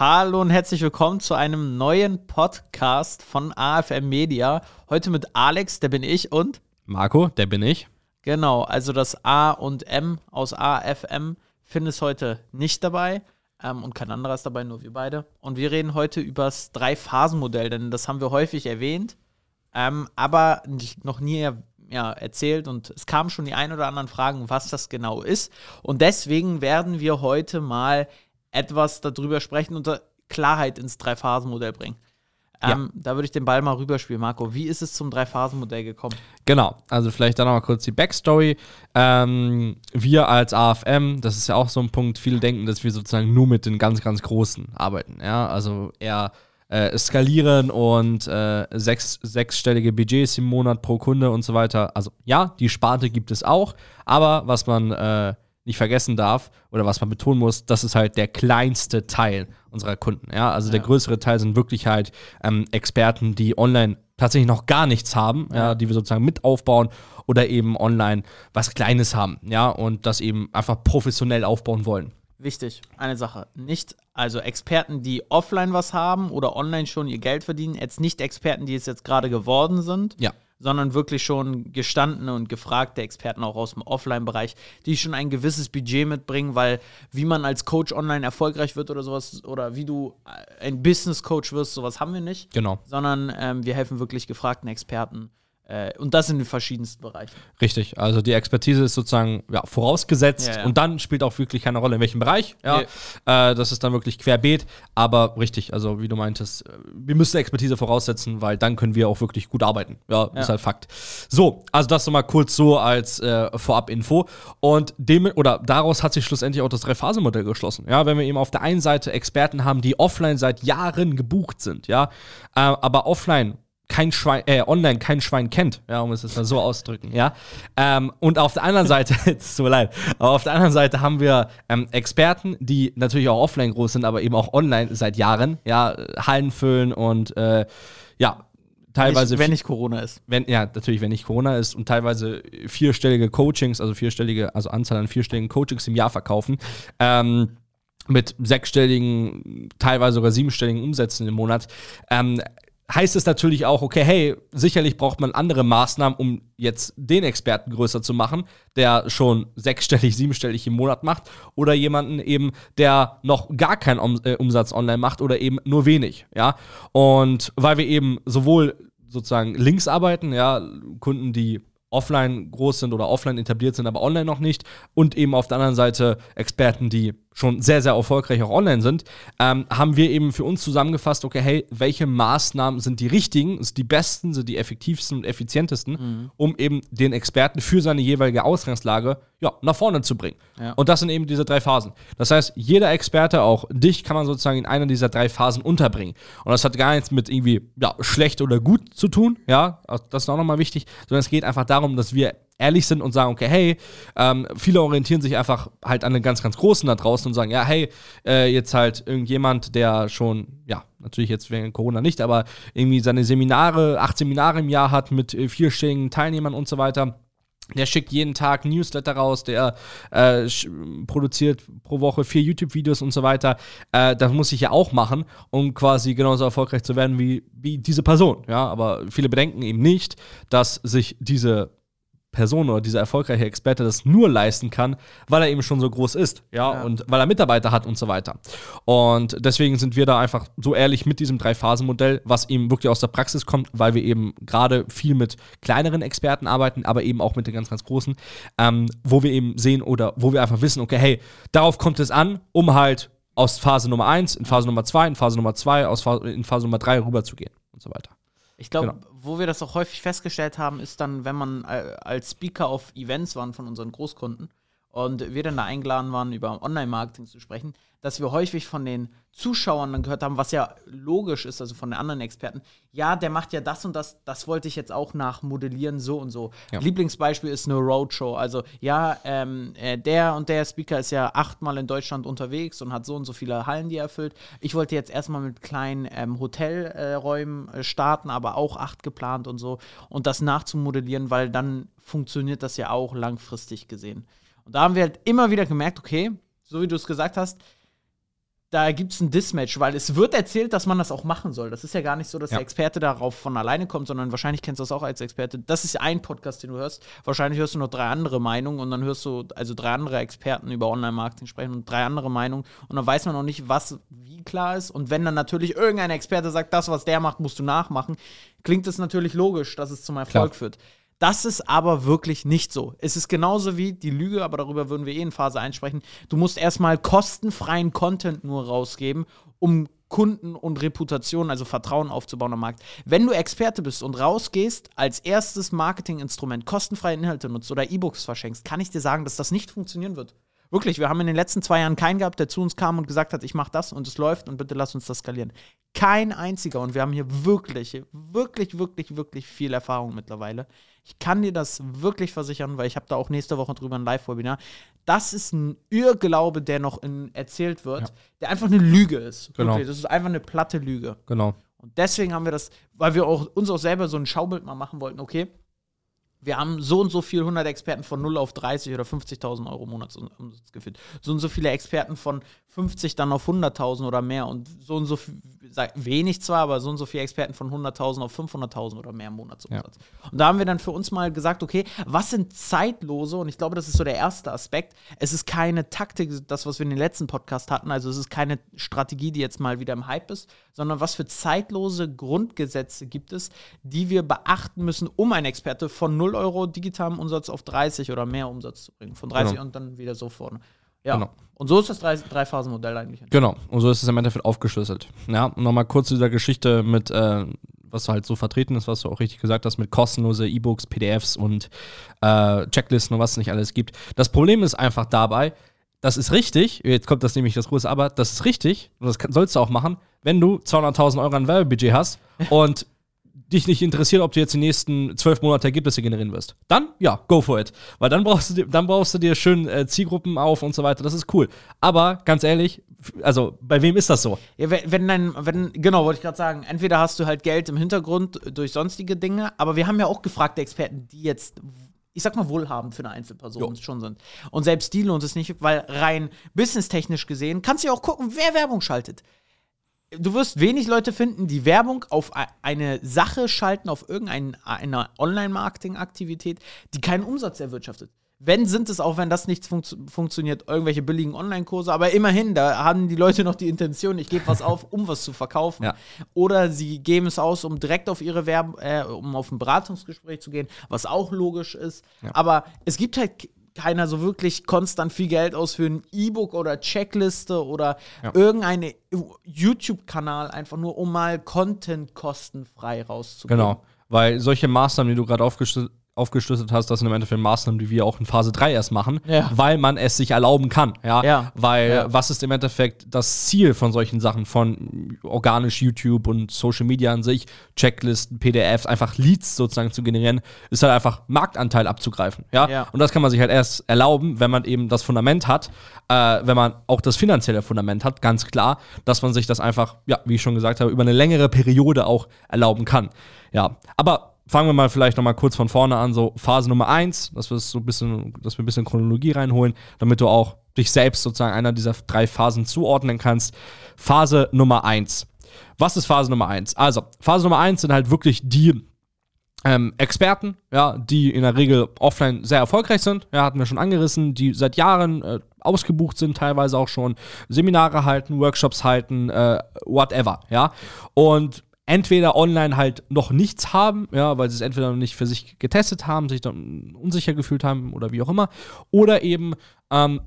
Hallo und herzlich willkommen zu einem neuen Podcast von AFM Media. Heute mit Alex, der bin ich, und Marco, der bin ich. Genau, also das A und M aus AFM Finn ist heute nicht dabei ähm, und kein anderer ist dabei, nur wir beide. Und wir reden heute über das Drei-Phasen-Modell, denn das haben wir häufig erwähnt, ähm, aber noch nie ja, erzählt und es kamen schon die ein oder anderen Fragen, was das genau ist. Und deswegen werden wir heute mal etwas darüber sprechen und Klarheit ins Drei-Phasen-Modell bringen. Ähm, ja. Da würde ich den Ball mal rüberspielen, Marco. Wie ist es zum Drei-Phasen-Modell gekommen? Genau, also vielleicht dann noch mal kurz die Backstory. Ähm, wir als AFM, das ist ja auch so ein Punkt, viele denken, dass wir sozusagen nur mit den ganz, ganz Großen arbeiten. Ja, also eher äh, skalieren und äh, sechs, sechsstellige Budgets im Monat pro Kunde und so weiter. Also ja, die Sparte gibt es auch, aber was man äh, nicht vergessen darf oder was man betonen muss, das ist halt der kleinste Teil unserer Kunden. Ja, also ja. der größere Teil sind wirklich halt ähm, Experten, die online tatsächlich noch gar nichts haben, ja. ja. die wir sozusagen mit aufbauen oder eben online was Kleines haben, ja, und das eben einfach professionell aufbauen wollen. Wichtig, eine Sache. Nicht, also Experten, die offline was haben oder online schon ihr Geld verdienen, jetzt nicht Experten, die es jetzt gerade geworden sind. Ja sondern wirklich schon gestandene und gefragte Experten auch aus dem Offline-Bereich, die schon ein gewisses Budget mitbringen, weil wie man als Coach online erfolgreich wird oder sowas oder wie du ein Business-Coach wirst, sowas haben wir nicht. Genau. Sondern ähm, wir helfen wirklich gefragten Experten äh, und das in den verschiedensten Bereichen. Richtig, also die Expertise ist sozusagen ja, vorausgesetzt ja, ja. und dann spielt auch wirklich keine Rolle, in welchem Bereich. Ja, äh, das ist dann wirklich querbeet, aber richtig, also wie du meintest, äh, wir müssen Expertise voraussetzen, weil dann können wir auch wirklich gut arbeiten. Ja, ist halt Fakt. So, also das nochmal kurz so als äh, Vorab-Info und dem oder daraus hat sich schlussendlich auch das Drei-Phasen-Modell geschlossen. Ja, wenn wir eben auf der einen Seite Experten haben, die offline seit Jahren gebucht sind, ja, äh, aber offline kein Schwein, äh, online kein Schwein kennt, ja, um es jetzt mal so auszudrücken, ja. Ähm, und auf der anderen Seite, es tut mir leid, aber auf der anderen Seite haben wir ähm, Experten, die natürlich auch offline groß sind, aber eben auch online seit Jahren, ja, Hallen füllen und äh, ja, teilweise. Wenn nicht, Corona ist. Wenn, ja, natürlich, wenn nicht Corona ist und teilweise vierstellige Coachings, also vierstellige, also Anzahl an vierstelligen Coachings im Jahr verkaufen. Ähm, mit sechsstelligen, teilweise sogar siebenstelligen Umsätzen im Monat. Ähm, heißt es natürlich auch, okay, hey, sicherlich braucht man andere Maßnahmen, um jetzt den Experten größer zu machen, der schon sechsstellig, siebenstellig im Monat macht, oder jemanden eben, der noch gar keinen äh, Umsatz online macht oder eben nur wenig, ja. Und weil wir eben sowohl sozusagen links arbeiten, ja, Kunden, die offline groß sind oder offline etabliert sind, aber online noch nicht. Und eben auf der anderen Seite Experten, die schon sehr, sehr erfolgreich auch online sind, ähm, haben wir eben für uns zusammengefasst, okay, hey, welche Maßnahmen sind die richtigen, sind die besten, sind die effektivsten und effizientesten, mhm. um eben den Experten für seine jeweilige Ausgangslage ja, nach vorne zu bringen. Ja. Und das sind eben diese drei Phasen. Das heißt, jeder Experte, auch dich, kann man sozusagen in einer dieser drei Phasen unterbringen. Und das hat gar nichts mit irgendwie ja, schlecht oder gut zu tun, ja, das ist auch nochmal wichtig, sondern es geht einfach darum, dass wir ehrlich sind und sagen, okay, hey, ähm, viele orientieren sich einfach halt an den ganz, ganz Großen da draußen und sagen, ja, hey, äh, jetzt halt irgendjemand, der schon, ja, natürlich jetzt wegen Corona nicht, aber irgendwie seine Seminare, acht Seminare im Jahr hat mit äh, vierstelligen Teilnehmern und so weiter. Der schickt jeden Tag Newsletter raus, der äh, produziert pro Woche vier YouTube-Videos und so weiter. Äh, das muss ich ja auch machen, um quasi genauso erfolgreich zu werden wie, wie diese Person. Ja, aber viele bedenken eben nicht, dass sich diese Person oder dieser erfolgreiche Experte das nur leisten kann, weil er eben schon so groß ist, ja, ja, und weil er Mitarbeiter hat und so weiter. Und deswegen sind wir da einfach so ehrlich mit diesem Drei-Phasen-Modell, was eben wirklich aus der Praxis kommt, weil wir eben gerade viel mit kleineren Experten arbeiten, aber eben auch mit den ganz, ganz großen, ähm, wo wir eben sehen oder wo wir einfach wissen, okay, hey, darauf kommt es an, um halt aus Phase Nummer 1 in Phase Nummer 2, in Phase Nummer 2, aus Phase, in Phase Nummer 3 rüberzugehen und so weiter. Ich glaube, genau. wo wir das auch häufig festgestellt haben, ist dann, wenn man äh, als Speaker auf Events waren von unseren Großkunden und wir dann da eingeladen waren, über Online-Marketing zu sprechen, dass wir häufig von den Zuschauern dann gehört haben, was ja logisch ist, also von den anderen Experten, ja, der macht ja das und das, das wollte ich jetzt auch nachmodellieren, so und so. Ja. Lieblingsbeispiel ist eine Roadshow. Also, ja, ähm, äh, der und der Speaker ist ja achtmal in Deutschland unterwegs und hat so und so viele Hallen, die er erfüllt. Ich wollte jetzt erstmal mit kleinen ähm, Hotelräumen äh, starten, aber auch acht geplant und so. Und das nachzumodellieren, weil dann funktioniert das ja auch langfristig gesehen. Und da haben wir halt immer wieder gemerkt, okay, so wie du es gesagt hast, da gibt es ein Dismatch, weil es wird erzählt, dass man das auch machen soll. Das ist ja gar nicht so, dass Ja. der Experte darauf von alleine kommt, sondern wahrscheinlich kennst du das auch als Experte. Das ist ein Podcast, den du hörst. Wahrscheinlich hörst du noch drei andere Meinungen und dann hörst du also drei andere Experten über Online-Marketing sprechen und drei andere Meinungen und dann weiß man noch nicht, was wie klar ist. Und wenn dann natürlich irgendein Experte sagt, das, was der macht, musst du nachmachen, klingt es natürlich logisch, dass es zum Erfolg Klar. führt. Das ist aber wirklich nicht so. Es ist genauso wie die Lüge, aber darüber würden wir eh in Phase einsprechen. Du musst erstmal kostenfreien Content nur rausgeben, um Kunden und Reputation, also Vertrauen aufzubauen am Markt. Wenn du Experte bist und rausgehst, als erstes Marketinginstrument kostenfreie Inhalte nutzt oder E-Books verschenkst, kann ich dir sagen, dass das nicht funktionieren wird. Wirklich, wir haben in den letzten zwei Jahren keinen gehabt, der zu uns kam und gesagt hat, ich mache das und es läuft und bitte lass uns das skalieren. Kein einziger und wir haben hier wirklich, wirklich, wirklich, wirklich viel Erfahrung mittlerweile. Ich kann dir das wirklich versichern, weil ich habe da auch nächste Woche drüber ein Live-Webinar. Das ist ein Irrglaube, der noch in, erzählt wird, Ja. der einfach eine Lüge ist. Genau. Wirklich, das ist einfach eine platte Lüge. Genau. Und deswegen haben wir das, weil wir auch, uns auch selber so ein Schaubild mal machen wollten, okay, wir haben so und so viel 100 Experten von 0 auf 30 oder 50.000 Euro Monatsumsatz geführt. So und so viele Experten von 50 dann auf 100.000 oder mehr und so und so viel, wenig zwar, aber so und so viele Experten von 100.000 auf 500.000 oder mehr Monatsumsatz. Und da haben wir dann für uns mal gesagt, okay, was sind zeitlose und ich glaube, das ist so der erste Aspekt. Es ist keine Taktik, das, was wir in den letzten Podcast hatten, also es ist keine Strategie, die jetzt mal wieder im Hype ist, sondern was für zeitlose Grundgesetze gibt es, die wir beachten müssen, um ein Experte von 0 Euro digitalem Umsatz auf 30 oder mehr Umsatz zu bringen. Von 30 Genau. und dann wieder so vorne. Ja. Genau. Und so ist das Drei- Drei-Phasen-Modell eigentlich. Genau, und so ist es im Endeffekt aufgeschlüsselt. Ja, und nochmal kurz zu dieser Geschichte mit, äh, was halt so vertreten ist, was du auch richtig gesagt hast, mit kostenlose E-Books, PDFs und äh, Checklisten und was es nicht alles gibt. Das Problem ist einfach dabei, das ist richtig, jetzt kommt das nämlich das große Aber, das ist richtig, und das sollst du auch machen, wenn du 200.000 Euro an Werbebudget hast und dich nicht interessiert, ob du jetzt die nächsten zwölf Monate Ergebnisse generieren wirst. Dann, ja, go for it. Weil dann brauchst du dir, dann brauchst du dir schön äh, Zielgruppen auf und so weiter. Das ist cool. Aber ganz ehrlich, also bei wem ist das so? Ja, wenn, wenn dein, wenn, genau, wollte ich gerade sagen, entweder hast du halt Geld im Hintergrund durch sonstige Dinge, aber wir haben ja auch gefragte Experten, die jetzt, ich sag mal, wohlhabend für eine Einzelperson Jo. schon sind. Und selbst die lohnt es nicht, weil rein businesstechnisch gesehen kannst du ja auch gucken, wer Werbung schaltet. Du wirst wenig Leute finden, die Werbung auf eine Sache schalten, auf irgendeine Online-Marketing-Aktivität, die keinen Umsatz erwirtschaftet. Wenn sind es, auch wenn das nicht funktio- funktioniert, irgendwelche billigen Online-Kurse, aber immerhin, da haben die Leute noch die Intention, ich gebe was auf, um was zu verkaufen. Ja. Oder sie geben es aus, um direkt auf ihre Werbung, äh, um auf ein Beratungsgespräch zu gehen, was auch logisch ist. Aber es gibt halt keiner so wirklich konstant viel Geld aus für ein E-Book oder Checkliste oder Ja. irgendeinen YouTube-Kanal, einfach nur um mal Content kostenfrei rauszugeben. Genau. Weil solche Maßnahmen, die du gerade aufgeschlüsselt, aufgeschlüsselt hast, das sind im Endeffekt Maßnahmen, die wir auch in Phase 3 erst machen, Ja. weil man es sich erlauben kann. Ja. Ja. Weil Ja. was ist im Endeffekt das Ziel von solchen Sachen, von organisch YouTube und Social Media an sich, Checklisten, PDFs, einfach Leads sozusagen zu generieren, ist halt einfach Marktanteil abzugreifen. Ja. Ja. Und das kann man sich halt erst erlauben, wenn man eben das Fundament hat, äh, wenn man auch das finanzielle Fundament hat, ganz klar, dass man sich das einfach, ja, wie ich schon gesagt habe, über eine längere Periode auch erlauben kann. Ja, aber fangen wir mal vielleicht noch mal kurz von vorne an, so Phase Nummer eins, dass wir so ein bisschen, dass wir ein bisschen Chronologie reinholen, damit du auch dich selbst sozusagen einer dieser drei Phasen zuordnen kannst. Phase Nummer eins. Was ist Phase Nummer eins? Also, Phase Nummer eins sind halt wirklich die ähm, Experten, ja, die in der Regel offline sehr erfolgreich sind, ja, hatten wir schon angerissen, die seit Jahren äh, ausgebucht sind, teilweise auch schon Seminare halten, Workshops halten, äh, whatever, ja. Und entweder online halt noch nichts haben, ja, weil sie es entweder noch nicht für sich getestet haben, sich dann unsicher gefühlt haben oder wie auch immer, oder eben ähm,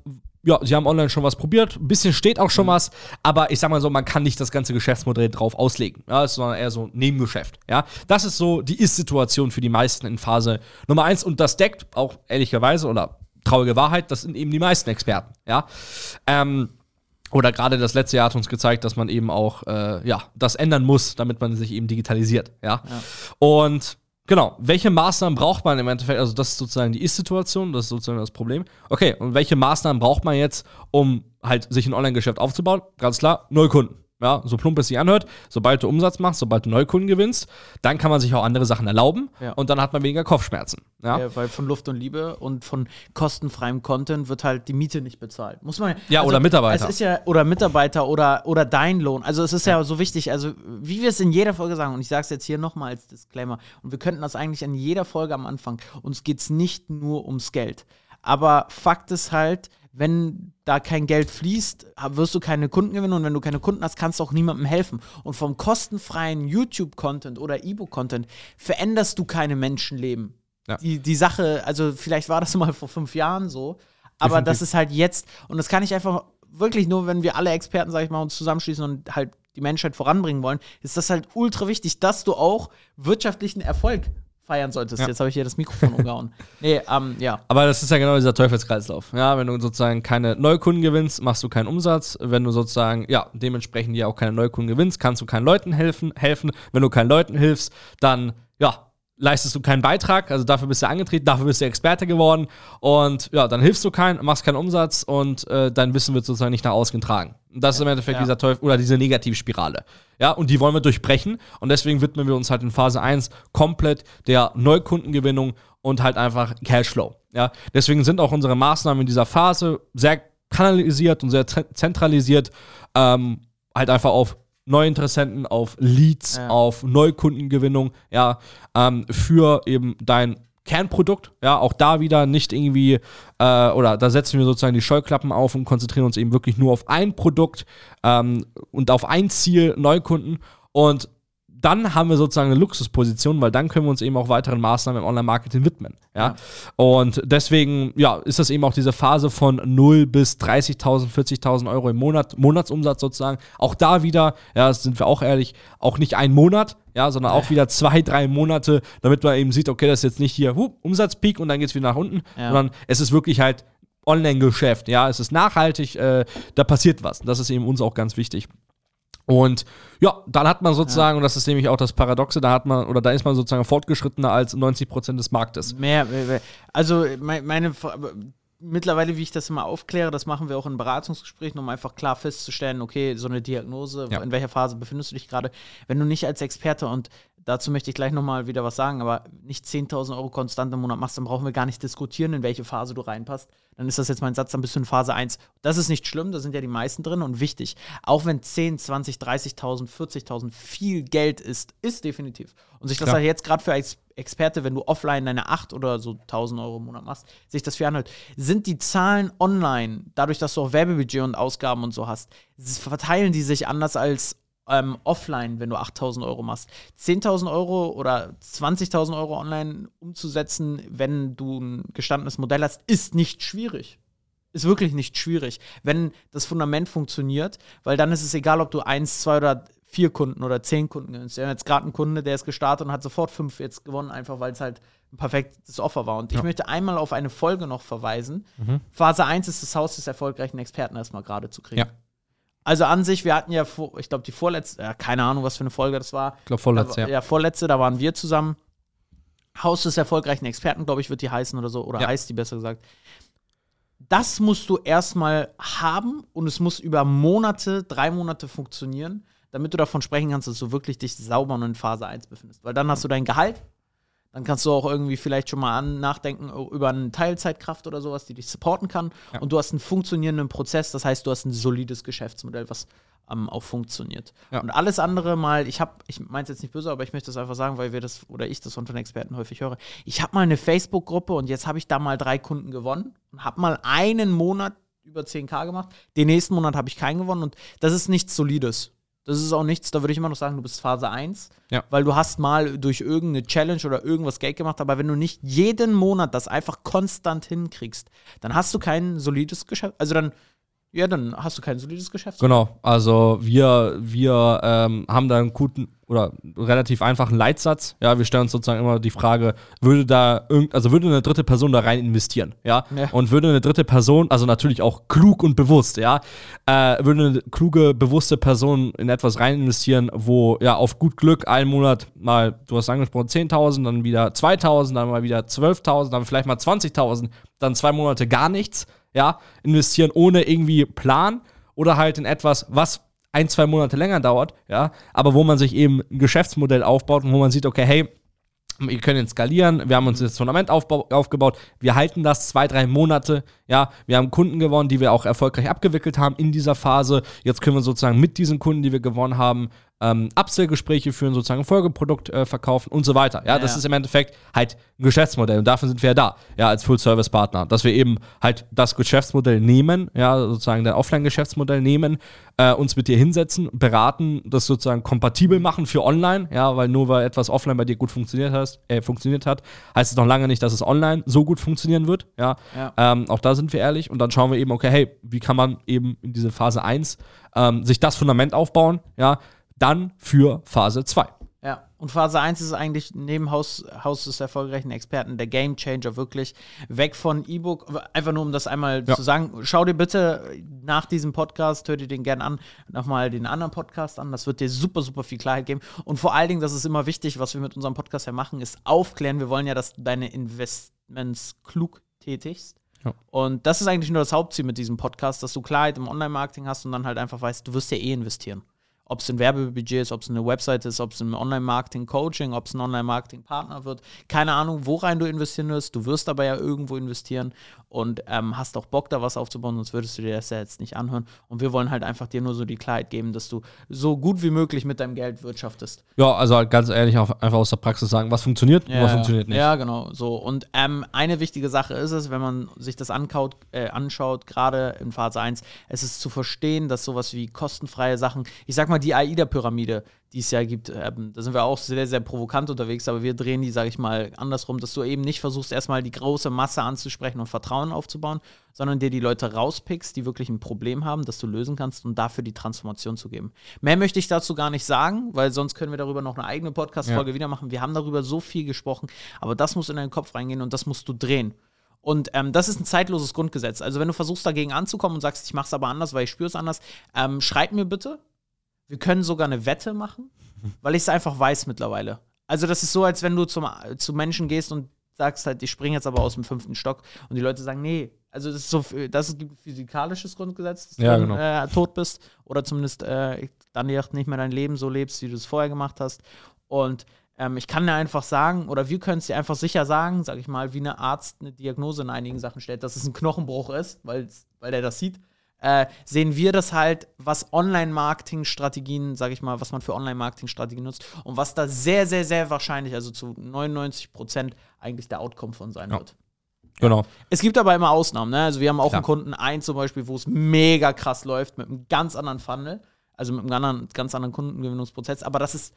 ja, sie haben online schon was probiert, ein bisschen steht auch schon was, aber ich sag mal so, man kann nicht das ganze Geschäftsmodell drauf auslegen. Ja, sondern eher so ein Nebengeschäft. Ja, das ist so die Ist-Situation für die meisten in Phase Nummer eins und das deckt auch ehrlicherweise oder traurige Wahrheit, das sind eben die meisten Experten. Ja, ähm, oder gerade das letzte Jahr hat uns gezeigt, dass man eben auch äh, ja, das ändern muss, damit man sich eben digitalisiert. Ja? Und genau, welche Maßnahmen braucht man im Endeffekt? Also, das ist sozusagen die Ist-Situation, das ist sozusagen das Problem. Okay, und welche Maßnahmen braucht man jetzt, um halt sich ein Online-Geschäft aufzubauen? Ganz klar, Neukunden. Ja, so plump es sich anhört, sobald du Umsatz machst, sobald du Neukunden gewinnst, dann kann man sich auch andere Sachen erlauben Ja. und dann hat man weniger Kopfschmerzen. Ja, Ja, weil von Luft und Liebe und von kostenfreiem Content wird halt die Miete nicht bezahlt. Muss man Ja, oder Mitarbeiter. Es ist ja, oder Mitarbeiter oder, oder dein Lohn. Also es ist ja. so wichtig, also wie wir es in jeder Folge sagen, und ich sage es jetzt hier nochmal als Disclaimer, und wir könnten das eigentlich an jeder Folge am Anfang, uns geht es nicht nur ums Geld. Aber Fakt ist halt, wenn da kein Geld fließt, wirst du keine Kunden gewinnen und wenn du keine Kunden hast, kannst du auch niemandem helfen. Und vom kostenfreien YouTube-Content oder E-Book-Content veränderst du keine Menschenleben. Ja. Die, die Sache, also vielleicht war das mal vor fünf Jahren so, aber Definitiv. das ist halt jetzt, und das kann ich einfach wirklich nur, wenn wir alle Experten, sag ich mal, uns zusammenschließen und halt die Menschheit voranbringen wollen, ist das halt ultra wichtig, dass du auch wirtschaftlichen Erfolg feiern solltest. Ja. Jetzt habe ich hier das Mikrofon umgehauen. Nee, ähm, ja. Aber das ist ja genau dieser Teufelskreislauf. Ja, wenn du sozusagen keine Neukunden gewinnst, machst du keinen Umsatz. Wenn du sozusagen, ja, dementsprechend ja auch keine Neukunden gewinnst, kannst du keinen Leuten helfen. helfen. Wenn du keinen Leuten hilfst, dann, ja, leistest du keinen Beitrag. Also dafür bist du angetreten, dafür bist du Experte geworden. Und ja, dann hilfst du keinen, machst keinen Umsatz und äh, dein Wissen wird sozusagen nicht nach außen getragen. Und das ist im Endeffekt Ja. dieser Teufel oder diese Negativspirale. Ja, und die wollen wir durchbrechen. Und deswegen widmen wir uns halt in Phase 1 komplett der Neukundengewinnung und halt einfach Cashflow. Ja, deswegen sind auch unsere Maßnahmen in dieser Phase sehr kanalisiert und sehr zen- zentralisiert, ähm, halt einfach auf Neuinteressenten, auf Leads, Ja. auf Neukundengewinnung, ja, ähm, für eben dein Kernprodukt, ja, auch da wieder nicht irgendwie, äh, oder da setzen wir sozusagen die Scheuklappen auf und konzentrieren uns eben wirklich nur auf ein Produkt ähm, und auf ein Ziel, Neukunden. Und dann haben wir sozusagen eine Luxusposition, weil dann können wir uns eben auch weiteren Maßnahmen im Online-Marketing widmen. Ja? Ja. Und deswegen, ja, ist das eben auch diese Phase von 0 bis 30.000, 40.000 Euro im Monat, Monatsumsatz sozusagen. Auch da wieder, ja, das sind wir auch ehrlich, auch nicht ein Monat, ja, sondern auch wieder zwei, drei Monate, damit man eben sieht, okay, das ist jetzt nicht hier, huh, Umsatzpeak und dann geht es wieder nach unten, Ja. sondern es ist wirklich halt Online-Geschäft, ja, es ist nachhaltig, äh, da passiert was. Das ist eben uns auch ganz wichtig. Und ja, dann hat man sozusagen, und das ist nämlich auch das Paradoxe, da hat man, oder da ist man sozusagen fortgeschrittener als 90% des Marktes. Mehr, mehr- mehr. also me- meine, mittlerweile, wie ich das immer aufkläre, das machen wir auch in Beratungsgesprächen, um einfach klar festzustellen, okay, so eine Diagnose, Ja. in welcher Phase befindest du dich gerade, wenn du nicht als Experte und dazu möchte ich gleich nochmal wieder was sagen, aber nicht 10.000 Euro konstant im Monat machst, dann brauchen wir gar nicht diskutieren, in welche Phase du reinpasst. Dann ist das jetzt mein Satz, dann bist du in Phase 1. Das ist nicht schlimm, da sind ja die meisten drin und wichtig. Auch wenn 10, 20, 30.000, 40.000 viel Geld ist, ist definitiv. Und sich das halt jetzt gerade für als Experte, wenn du offline deine 8 oder so 1000 Euro im Monat machst, sich das für anhört, sind die Zahlen online, dadurch, dass du auch Werbebudget und Ausgaben und so hast, verteilen die sich anders als ähm, offline, wenn du 8000 Euro machst. 10.000 Euro oder 20.000 Euro online umzusetzen, wenn du ein gestandenes Modell hast, ist nicht schwierig. Ist wirklich nicht schwierig, wenn das Fundament funktioniert, weil dann ist es egal, ob du eins, zwei oder vier Kunden oder zehn Kunden gewinnst. Wir haben jetzt gerade einen Kunde, der ist gestartet und hat sofort fünf jetzt gewonnen, einfach weil es halt ein perfektes Offer war. Und ich Ja. möchte einmal auf eine Folge noch verweisen. Mhm. Phase 1 ist das Haus des erfolgreichen Experten erstmal gerade zu kriegen. Ja. Also an sich, wir hatten ja, vor, ich glaube, die vorletzte, ja, keine Ahnung, was für eine Folge das war. Ich glaube, vorletztes Da- Jahr. Ja, vorletzte, da waren wir zusammen. Haus des erfolgreichen Experten, glaube ich, wird die heißen oder so. Oder Ja. heißt die besser gesagt. Das musst du erstmal haben und es muss über Monate, drei Monate funktionieren, damit du davon sprechen kannst, dass du wirklich dich sauber und in Phase 1 befindest. Weil dann hast du dein Gehalt, dann kannst du auch irgendwie vielleicht schon mal an, nachdenken über eine Teilzeitkraft oder sowas, die dich supporten kann. Ja. Und du hast einen funktionierenden Prozess, das heißt, du hast ein solides Geschäftsmodell, was ähm, auch funktioniert. Ja. Und alles andere mal, ich habe, ich meine es jetzt nicht böse, aber ich möchte das einfach sagen, weil wir das oder ich das von den Experten häufig höre. Ich habe mal eine Facebook-Gruppe und jetzt habe ich da mal drei Kunden gewonnen und habe mal einen Monat über 10k gemacht. Den nächsten Monat habe ich keinen gewonnen und das ist nichts Solides. Das ist auch nichts, da würde ich immer noch sagen, du bist Phase 1, Ja. weil du hast mal durch irgendeine Challenge oder irgendwas Geld gemacht, aber wenn du nicht jeden Monat das einfach konstant hinkriegst, dann hast du kein solides Geschäft, also dann, ja, dann hast du kein solides Geschäft. Genau, also wir, wir ähm, haben da einen guten oder relativ einfachen Leitsatz. Ja, wir stellen uns sozusagen immer die Frage, würde da irgend, also würde eine dritte Person da rein investieren, ja? Ja. Und würde eine dritte Person, also natürlich auch klug und bewusst, ja, äh, würde eine kluge, bewusste Person in etwas rein investieren, wo ja auf gut Glück einen Monat mal, du hast angesprochen, 10.000, dann wieder 2.000, dann mal wieder 12.000, dann vielleicht mal 20.000, dann zwei Monate gar nichts, ja, investieren ohne irgendwie Plan oder halt in etwas, was ein, zwei Monate länger dauert, ja, aber wo man sich eben ein Geschäftsmodell aufbaut und wo man sieht, okay, hey, wir können jetzt skalieren, wir haben uns das Fundament aufgebaut, wir halten das zwei, drei Monate, ja, wir haben Kunden gewonnen, die wir auch erfolgreich abgewickelt haben in dieser Phase. Jetzt können wir sozusagen mit diesen Kunden, die wir gewonnen haben, ähm, Upsell-Gespräche führen, sozusagen ein Folgeprodukt äh, verkaufen und so weiter. Ja, ja, das ist im Endeffekt halt ein Geschäftsmodell und dafür sind wir ja da, ja, als Full-Service-Partner, dass wir eben halt das Geschäftsmodell nehmen, ja, sozusagen dein Offline-Geschäftsmodell nehmen, äh, uns mit dir hinsetzen, beraten, das sozusagen kompatibel machen für online, ja, weil nur weil etwas offline bei dir gut funktioniert, hast, äh, funktioniert hat, heißt es noch lange nicht, dass es online so gut funktionieren wird, ja. ja. Ähm, auch da sind wir ehrlich und dann schauen wir eben, okay, hey, wie kann man eben in diese Phase 1 ähm, sich das Fundament aufbauen, ja, dann für Phase 2. Ja, und Phase 1 ist eigentlich neben Haus, Haus des erfolgreichen Experten der Game Changer wirklich weg von E-Book. Einfach nur, um das einmal ja. zu sagen. Schau dir bitte nach diesem Podcast, hör dir den gerne an, nochmal den anderen Podcast an. Das wird dir super, super viel Klarheit geben. Und vor allen Dingen, das ist immer wichtig, was wir mit unserem Podcast ja machen, ist aufklären. Wir wollen ja, dass du deine Investments klug tätigst. Ja. Und das ist eigentlich nur das Hauptziel mit diesem Podcast, dass du Klarheit im Online-Marketing hast und dann halt einfach weißt, du wirst ja eh investieren ob es ein Werbebudget ist, ob es eine Website ist, ob es ein Online-Marketing-Coaching, ob es ein Online-Marketing-Partner wird. Keine Ahnung, worein du investieren wirst. Du wirst aber ja irgendwo investieren und ähm, hast auch Bock, da was aufzubauen, sonst würdest du dir das ja jetzt nicht anhören. Und wir wollen halt einfach dir nur so die Klarheit geben, dass du so gut wie möglich mit deinem Geld wirtschaftest. Ja, also halt ganz ehrlich, auch einfach aus der Praxis sagen, was funktioniert ja, was funktioniert nicht. Ja, genau. So. Und ähm, eine wichtige Sache ist es, wenn man sich das ankaut, äh, anschaut, gerade in Phase 1, es ist zu verstehen, dass sowas wie kostenfreie Sachen, ich sag mal, die AIDA-Pyramide, die es ja gibt, ähm, da sind wir auch sehr, sehr provokant unterwegs, aber wir drehen die, sage ich mal, andersrum, dass du eben nicht versuchst, erstmal die große Masse anzusprechen und Vertrauen aufzubauen, sondern dir die Leute rauspickst, die wirklich ein Problem haben, das du lösen kannst und dafür die Transformation zu geben. Mehr möchte ich dazu gar nicht sagen, weil sonst können wir darüber noch eine eigene Podcast-Folge ja. wieder machen. Wir haben darüber so viel gesprochen, aber das muss in deinen Kopf reingehen und das musst du drehen. Und ähm, das ist ein zeitloses Grundgesetz. Also wenn du versuchst dagegen anzukommen und sagst, ich mache es aber anders, weil ich spüre es anders, ähm, schreib mir bitte, wir können sogar eine Wette machen, weil ich es einfach weiß mittlerweile. Also, das ist so, als wenn du zum, zu Menschen gehst und sagst halt, ich springe jetzt aber aus dem fünften Stock und die Leute sagen, nee, also das ist so, das ist ein physikalisches Grundgesetz, dass ja, du genau. äh, tot bist oder zumindest äh, dann nicht mehr dein Leben so lebst, wie du es vorher gemacht hast. Und ähm, ich kann dir einfach sagen, oder wir können es dir einfach sicher sagen, sag ich mal, wie ein Arzt eine Diagnose in einigen Sachen stellt, dass es ein Knochenbruch ist, weil der das sieht äh, sehen wir das halt, was Online-Marketing-Strategien, sage ich mal, was man für Online-Marketing-Strategien nutzt und was da sehr, sehr, sehr wahrscheinlich, also zu 99 Prozent eigentlich der Outcome von sein ja. wird. Genau. Es gibt aber immer Ausnahmen. Ne? Also wir haben auch Klar. einen Kunden, ein zum Beispiel, wo es mega krass läuft mit einem ganz anderen Funnel, also mit einem anderen, ganz anderen Kundengewinnungsprozess. Aber das ist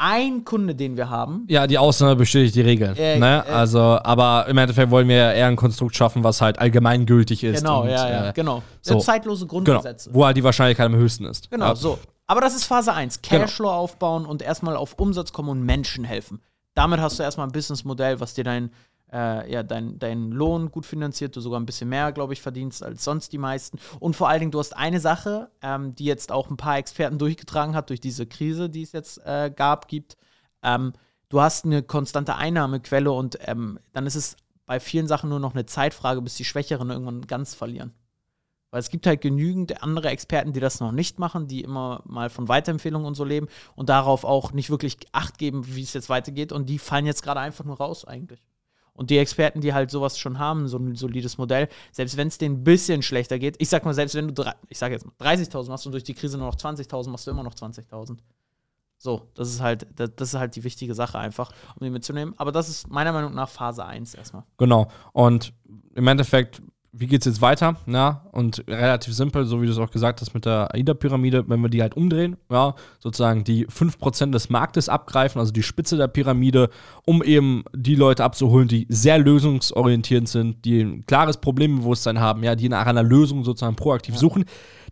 ein Kunde, den wir haben. Ja, die Ausnahme bestätigt die Regel. Äh, ne? äh, also, aber im Endeffekt wollen wir eher ein Konstrukt schaffen, was halt allgemeingültig ist. Genau, und, ja, ja, äh, genau. So. zeitlose Grundgesetze. Genau, wo halt die Wahrscheinlichkeit am höchsten ist. Genau, ja. so. Aber das ist Phase 1. Genau. Cashflow genau. aufbauen und erstmal auf Umsatz kommen und Menschen helfen. Damit hast du erstmal ein Businessmodell, was dir dein äh, ja, dein, dein Lohn gut finanziert, du sogar ein bisschen mehr, glaube ich, verdienst als sonst die meisten. Und vor allen Dingen, du hast eine Sache, ähm, die jetzt auch ein paar Experten durchgetragen hat, durch diese Krise, die es jetzt äh, gab, gibt. Ähm, du hast eine konstante Einnahmequelle und ähm, dann ist es bei vielen Sachen nur noch eine Zeitfrage, bis die Schwächeren irgendwann ganz verlieren. Weil es gibt halt genügend andere Experten, die das noch nicht machen, die immer mal von Weiterempfehlungen und so leben und darauf auch nicht wirklich Acht geben, wie es jetzt weitergeht. Und die fallen jetzt gerade einfach nur raus eigentlich. Und die Experten, die halt sowas schon haben, so ein solides Modell, selbst wenn es denen ein bisschen schlechter geht, ich sag mal, selbst wenn du, ich sag jetzt mal, 30.000 machst und durch die Krise nur noch 20.000, machst du immer noch 20.000. So, das ist halt, das ist halt die wichtige Sache einfach, um die mitzunehmen. Aber das ist meiner Meinung nach Phase 1 erstmal. Genau. Und im Endeffekt wie geht es jetzt weiter? Ja, und relativ simpel, so wie du es auch gesagt hast mit der AIDA-Pyramide, wenn wir die halt umdrehen, ja, sozusagen die 5% des Marktes abgreifen, also die Spitze der Pyramide, um eben die Leute abzuholen, die sehr lösungsorientiert sind, die ein klares Problembewusstsein haben, ja, die nach einer Lösung sozusagen proaktiv ja. suchen,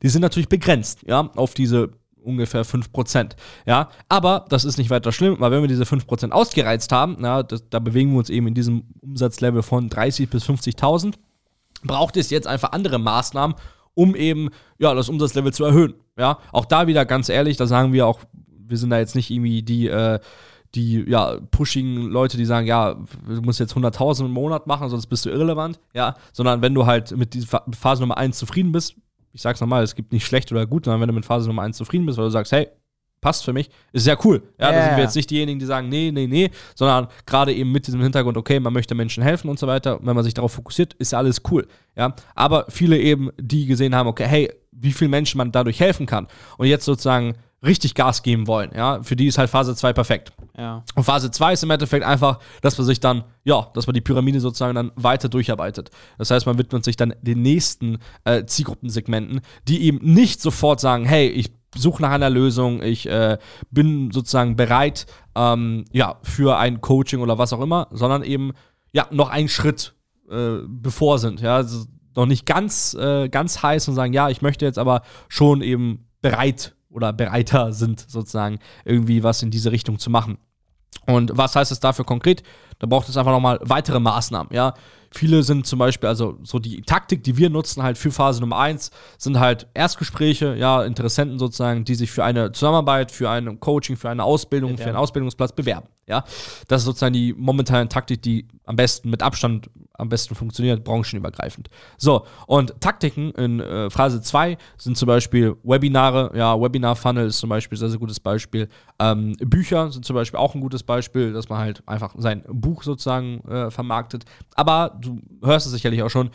die sind natürlich begrenzt, ja, auf diese ungefähr 5%. Ja, aber das ist nicht weiter schlimm, weil wenn wir diese 5% ausgereizt haben, na, das, da bewegen wir uns eben in diesem Umsatzlevel von 30 bis 50.000 braucht es jetzt einfach andere Maßnahmen, um eben ja, das Umsatzlevel zu erhöhen. Ja, auch da wieder ganz ehrlich, da sagen wir auch, wir sind da jetzt nicht irgendwie die, äh, die ja, pushigen Leute, die sagen, ja, du musst jetzt 100.000 im Monat machen, sonst bist du irrelevant, ja, sondern wenn du halt mit dieser Phase Nummer 1 zufrieden bist, ich sag's nochmal, es gibt nicht schlecht oder gut, sondern wenn du mit Phase Nummer 1 zufrieden bist, weil du sagst, hey, passt für mich, ist ja cool. Ja, da sind wir jetzt nicht diejenigen, die sagen, nee, nee, nee, sondern gerade eben mit diesem Hintergrund, okay, man möchte Menschen helfen und so weiter. wenn man sich darauf fokussiert, ist ja alles cool. Ja, aber viele eben, die gesehen haben, okay, hey, wie vielen Menschen man dadurch helfen kann und jetzt sozusagen richtig Gas geben wollen, ja, für die ist halt Phase 2 perfekt. Ja. Und Phase 2 ist im Endeffekt einfach, dass man sich dann, ja, dass man die Pyramide sozusagen dann weiter durcharbeitet. Das heißt, man widmet sich dann den nächsten äh, Zielgruppensegmenten, die eben nicht sofort sagen, hey, ich suche nach einer Lösung, ich äh, bin sozusagen bereit, ähm, ja, für ein Coaching oder was auch immer, sondern eben, ja, noch einen Schritt äh, bevor sind, ja, also noch nicht ganz, äh, ganz heiß und sagen, ja, ich möchte jetzt aber schon eben bereit oder bereiter sind, sozusagen, irgendwie was in diese Richtung zu machen. Und was heißt es dafür konkret? Da braucht es einfach nochmal weitere Maßnahmen, ja. Viele sind zum Beispiel, also so die Taktik, die wir nutzen halt für Phase Nummer 1, sind halt Erstgespräche, ja, Interessenten sozusagen, die sich für eine Zusammenarbeit, für ein Coaching, für eine Ausbildung, bewerben. für einen Ausbildungsplatz bewerben, ja. Das ist sozusagen die momentane Taktik, die am besten mit Abstand am besten funktioniert, branchenübergreifend. So, und Taktiken in äh, Phase 2 sind zum Beispiel Webinare, ja, Webinar-Funnel ist zum Beispiel ein sehr, sehr gutes Beispiel. Ähm, Bücher sind zum Beispiel auch ein gutes Beispiel, dass man halt einfach sein Buch sozusagen äh, vermarktet. Aber du hörst es sicherlich auch schon,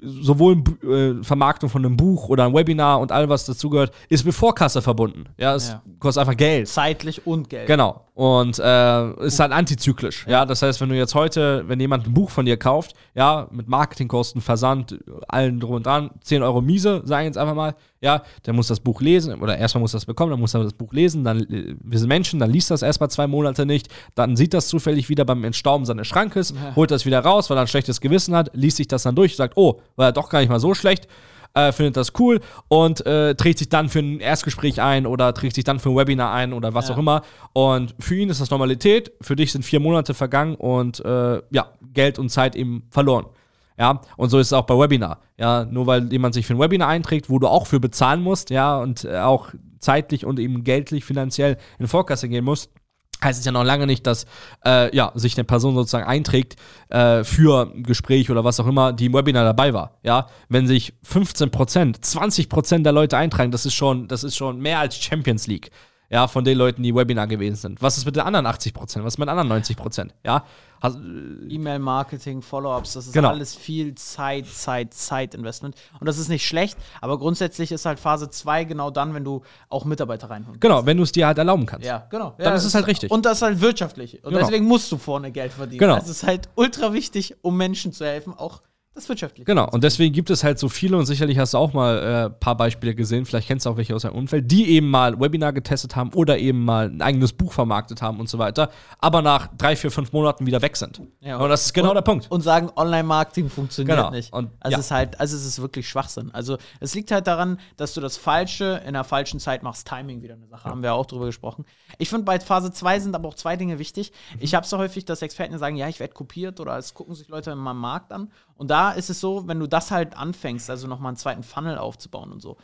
sowohl äh, Vermarktung von einem Buch oder ein Webinar und all was dazugehört, ist mit Vorkasse verbunden. Ja, es ja. kostet einfach Geld. Zeitlich und Geld. Genau. Und äh, ist halt antizyklisch. Ja. ja, das heißt, wenn du jetzt heute, wenn jemand ein Buch von dir kauft, ja, mit Marketingkosten, Versand, allen drum und dran, 10 Euro miese, sagen jetzt einfach mal, ja, der muss das Buch lesen, oder erstmal muss das bekommen, dann muss er das Buch lesen, dann, äh, wir sind Menschen, dann liest das erstmal zwei Monate nicht, dann sieht das zufällig wieder beim Entstauben seines Schrankes, ja. holt das wieder raus, weil er ein schlechtes Gewissen hat, liest sich das dann durch, sagt, oh, war ja doch gar nicht mal so schlecht, äh, findet das cool und äh, trägt sich dann für ein Erstgespräch ein oder trägt sich dann für ein Webinar ein oder was ja. auch immer. Und für ihn ist das Normalität, für dich sind vier Monate vergangen und äh, ja, Geld und Zeit eben verloren. Ja, und so ist es auch bei Webinar. Ja, nur weil jemand sich für ein Webinar einträgt, wo du auch für bezahlen musst, ja, und äh, auch zeitlich und eben geldlich, finanziell in Vorkasse gehen musst, heißt es ja noch lange nicht, dass äh, ja, sich eine Person sozusagen einträgt äh, für ein Gespräch oder was auch immer, die im Webinar dabei war. Ja, wenn sich 15% 20% der Leute eintragen, das ist schon, das ist schon mehr als Champions League ja, von den Leuten, die Webinar gewesen sind. Was ist mit den anderen 80 Prozent? Was ist mit den anderen 90 Prozent? Ja. Äh, E-Mail-Marketing, Follow-ups, das ist genau. alles viel Zeit, Zeit, Zeit-Investment. Und das ist nicht schlecht, aber grundsätzlich ist halt Phase 2 genau dann, wenn du auch Mitarbeiter reinholst. Genau, wenn du es dir halt erlauben kannst. Ja, genau. Dann ja, ist es halt richtig. Und das ist halt wirtschaftlich. Und genau. deswegen musst du vorne Geld verdienen. Genau. Es ist halt ultra wichtig, um Menschen zu helfen, auch das wirtschaftlich. Genau, und deswegen gibt es halt so viele und sicherlich hast du auch mal ein äh, paar Beispiele gesehen, vielleicht kennst du auch welche aus deinem Umfeld, die eben mal Webinar getestet haben oder eben mal ein eigenes Buch vermarktet haben und so weiter, aber nach drei, vier, fünf Monaten wieder weg sind. Ja, und, und das ist genau und, der Punkt. Und sagen, Online-Marketing funktioniert genau. nicht. Und, also ja. es ist halt, also es ist wirklich Schwachsinn. Also es liegt halt daran, dass du das Falsche in der falschen Zeit machst. Timing wieder eine Sache, ja. haben wir auch drüber gesprochen. Ich finde, bei Phase 2 sind aber auch zwei Dinge wichtig. Mhm. Ich habe so häufig, dass Experten sagen, ja, ich werde kopiert oder es gucken sich Leute in meinem Markt an. Und da ist es so, wenn du das halt anfängst, also nochmal einen zweiten Funnel aufzubauen und so,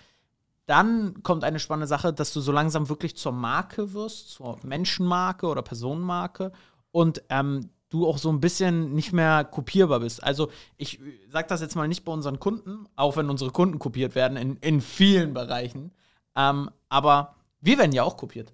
dann kommt eine spannende Sache, dass du so langsam wirklich zur Marke wirst, zur Menschenmarke oder Personenmarke und ähm, du auch so ein bisschen nicht mehr kopierbar bist. Also ich sage das jetzt mal nicht bei unseren Kunden, auch wenn unsere Kunden kopiert werden in, in vielen Bereichen, ähm, aber wir werden ja auch kopiert.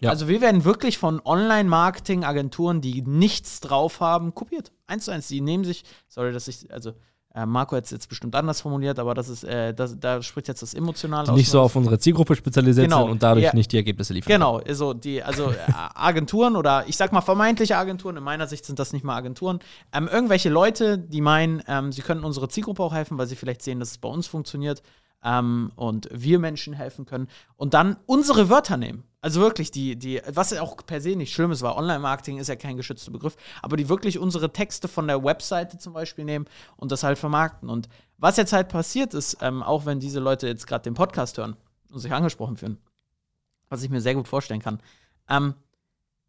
Ja. Also wir werden wirklich von Online-Marketing-Agenturen, die nichts drauf haben, kopiert. Eins zu eins. Die nehmen sich, sorry, dass ich, also äh, Marco hat es jetzt bestimmt anders formuliert, aber das ist, äh, das, da spricht jetzt das Emotionale aus. Nicht so auf unsere Zielgruppe spezialisiert genau. sind und dadurch ja. nicht die Ergebnisse liefern. Genau, also die, also äh, Agenturen oder ich sag mal vermeintliche Agenturen, in meiner Sicht sind das nicht mal Agenturen, ähm, irgendwelche Leute, die meinen, ähm, sie können unsere Zielgruppe auch helfen, weil sie vielleicht sehen, dass es bei uns funktioniert ähm, und wir Menschen helfen können und dann unsere Wörter nehmen. Also wirklich, die, die, was auch per se nicht schlimm ist, weil Online-Marketing ist ja kein geschützter Begriff, aber die wirklich unsere Texte von der Webseite zum Beispiel nehmen und das halt vermarkten. Und was jetzt halt passiert ist, ähm, auch wenn diese Leute jetzt gerade den Podcast hören und sich angesprochen fühlen, was ich mir sehr gut vorstellen kann, ähm,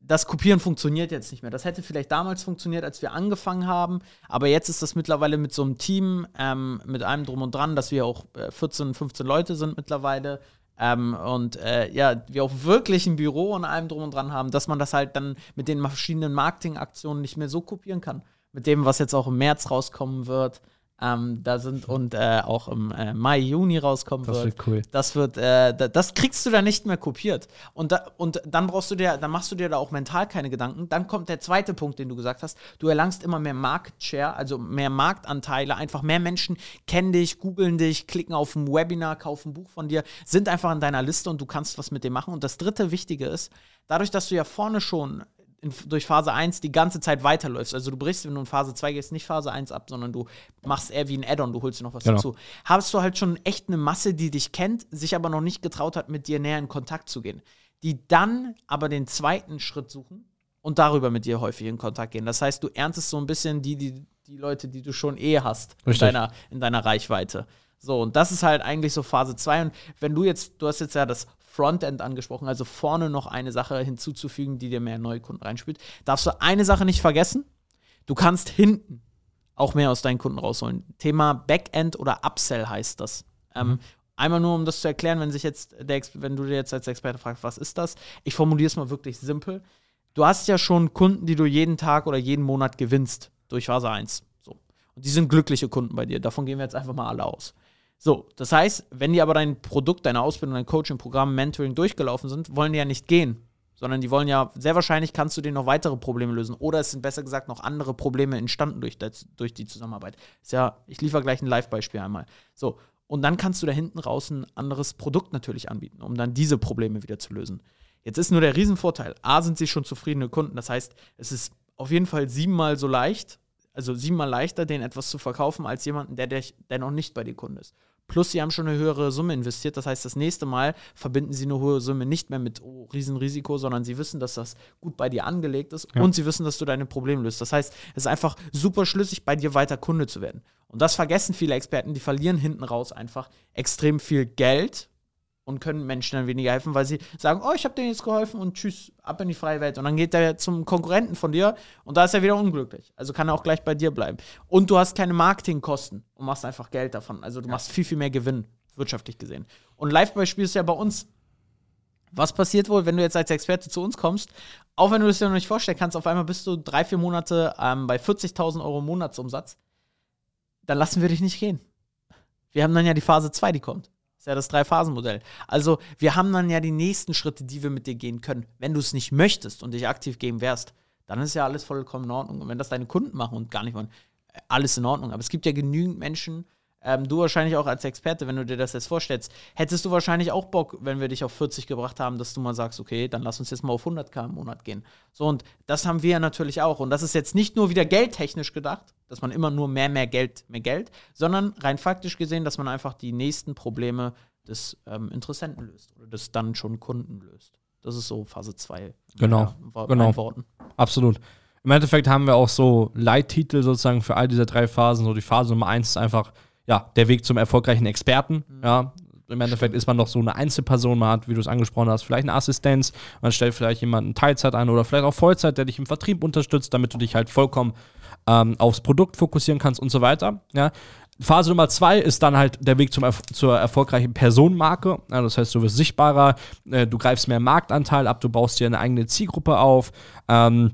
das Kopieren funktioniert jetzt nicht mehr. Das hätte vielleicht damals funktioniert, als wir angefangen haben, aber jetzt ist das mittlerweile mit so einem Team, ähm, mit allem drum und dran, dass wir auch äh, 14, 15 Leute sind mittlerweile. Ähm, und äh, ja, wir auch wirklich ein Büro und allem drum und dran haben, dass man das halt dann mit den verschiedenen Marketingaktionen nicht mehr so kopieren kann. Mit dem, was jetzt auch im März rauskommen wird. Ähm, da sind und äh, auch im äh, Mai, Juni rauskommen Das wird. wird cool. Das wird, äh, da, das kriegst du da nicht mehr kopiert. Und, da, und dann brauchst du dir, dann machst du dir da auch mental keine Gedanken. Dann kommt der zweite Punkt, den du gesagt hast. Du erlangst immer mehr Market Share, also mehr Marktanteile. Einfach mehr Menschen kennen dich, googeln dich, klicken auf ein Webinar, kaufen ein Buch von dir, sind einfach in deiner Liste und du kannst was mit dem machen. Und das dritte Wichtige ist, dadurch, dass du ja vorne schon in, durch Phase 1 die ganze Zeit weiterläufst. Also du brichst, wenn du in Phase 2 gehst, nicht Phase 1 ab, sondern du machst eher wie ein Add-on, du holst dir noch was Genau. dazu. Hast du halt schon echt eine Masse, die dich kennt, sich aber noch nicht getraut hat, mit dir näher in Kontakt zu gehen. Die dann aber den zweiten Schritt suchen und darüber mit dir häufig in Kontakt gehen. Das heißt, du erntest so ein bisschen die, die, die Leute, die du schon eh hast in deiner, in deiner Reichweite. So, und das ist halt eigentlich so Phase 2. Und wenn du jetzt, du hast jetzt ja das Frontend angesprochen, also vorne noch eine Sache hinzuzufügen, die dir mehr neue Kunden reinspielt, darfst du eine Sache nicht vergessen. Du kannst hinten auch mehr aus deinen Kunden rausholen. Thema Backend oder Upsell heißt das. Ähm, einmal nur, um das zu erklären, wenn sich jetzt wenn du dir jetzt als Experte fragst, was ist das? Ich formuliere es mal wirklich simpel. Du hast ja schon Kunden, die du jeden Tag oder jeden Monat gewinnst durch Phase 1. So. Und die sind glückliche Kunden bei dir. Davon gehen wir jetzt einfach mal alle aus. So, das heißt, wenn die aber dein Produkt, deine Ausbildung, dein Coaching, Programm, Mentoring durchgelaufen sind, wollen die ja nicht gehen, sondern die wollen ja, sehr wahrscheinlich kannst du denen noch weitere Probleme lösen. Oder es sind besser gesagt noch andere Probleme entstanden durch, das, durch die Zusammenarbeit. Ist ja, ich liefere gleich ein Live-Beispiel einmal. So, und dann kannst du da hinten raus ein anderes Produkt natürlich anbieten, um dann diese Probleme wieder zu lösen. Jetzt ist nur der Riesenvorteil. A, sind sie schon zufriedene Kunden. Das heißt, es ist auf jeden Fall siebenmal so leicht, also siebenmal leichter, denen etwas zu verkaufen, als jemanden, der, der, noch nicht bei dir Kunde ist. Plus, sie haben schon eine höhere Summe investiert. Das heißt, das nächste Mal verbinden sie eine hohe Summe nicht mehr mit oh, Riesenrisiko, sondern sie wissen, dass das gut bei dir angelegt ist Ja. und sie wissen, dass du deine Probleme löst. Das heißt, es ist einfach super schlüssig, bei dir weiter Kunde zu werden. Und das vergessen viele Experten, die verlieren hinten raus einfach extrem viel Geld und können Menschen dann weniger helfen, weil sie sagen, oh, ich habe denen jetzt geholfen und tschüss, ab in die freie Welt. Und dann geht der zum Konkurrenten von dir und da ist er wieder unglücklich. Also kann er auch gleich bei dir bleiben. Und du hast keine Marketingkosten und machst einfach Geld davon. Also du machst viel, viel mehr Gewinn, wirtschaftlich gesehen. Und Live-Beispiel ist ja bei uns. Was passiert wohl, wenn du jetzt als Experte zu uns kommst? Auch wenn du es dir noch nicht vorstellen kannst, auf einmal bist du drei, vier Monate ähm, bei 40.000 Euro Monatsumsatz, dann lassen wir dich nicht gehen. Wir haben dann ja die Phase 2, die kommt. Das ist ja das Drei-Phasen-Modell. Also, wir haben dann ja die nächsten Schritte, die wir mit dir gehen können. Wenn du es nicht möchtest und dich aktiv geben wärst, dann ist ja alles vollkommen in Ordnung. Und wenn das deine Kunden machen und gar nicht wollen, äh, alles in Ordnung. Aber es gibt ja genügend Menschen, ähm, du wahrscheinlich auch als Experte, wenn du dir das jetzt vorstellst, hättest du wahrscheinlich auch Bock, wenn wir dich auf 40 gebracht haben, dass du mal sagst, okay, dann lass uns jetzt mal auf 100k im Monat gehen. So, und das haben wir ja natürlich auch. Und das ist jetzt nicht nur wieder geldtechnisch gedacht, dass man immer nur mehr, mehr Geld, mehr Geld, sondern rein faktisch gesehen, dass man einfach die nächsten Probleme des ähm, Interessenten löst oder des dann schon Kunden löst. Das ist so Phase 2. Genau, Ja, genau. Worten. Absolut. Im Endeffekt haben wir auch so Leittitel sozusagen für all diese drei Phasen. So die Phase Nummer eins ist einfach, ja, der Weg zum erfolgreichen Experten. Ja. Im Endeffekt ist man doch so eine Einzelperson, man hat, wie du es angesprochen hast, vielleicht eine Assistenz, man stellt vielleicht jemanden Teilzeit ein oder vielleicht auch Vollzeit, der dich im Vertrieb unterstützt, damit du dich halt vollkommen ähm, aufs Produkt fokussieren kannst und so weiter. Ja. Phase Nummer zwei ist dann halt der Weg zum zur erfolgreichen Personenmarke. Ja, das heißt, du wirst sichtbarer, äh, du greifst mehr Marktanteil ab, du baust dir eine eigene Zielgruppe auf. Ähm,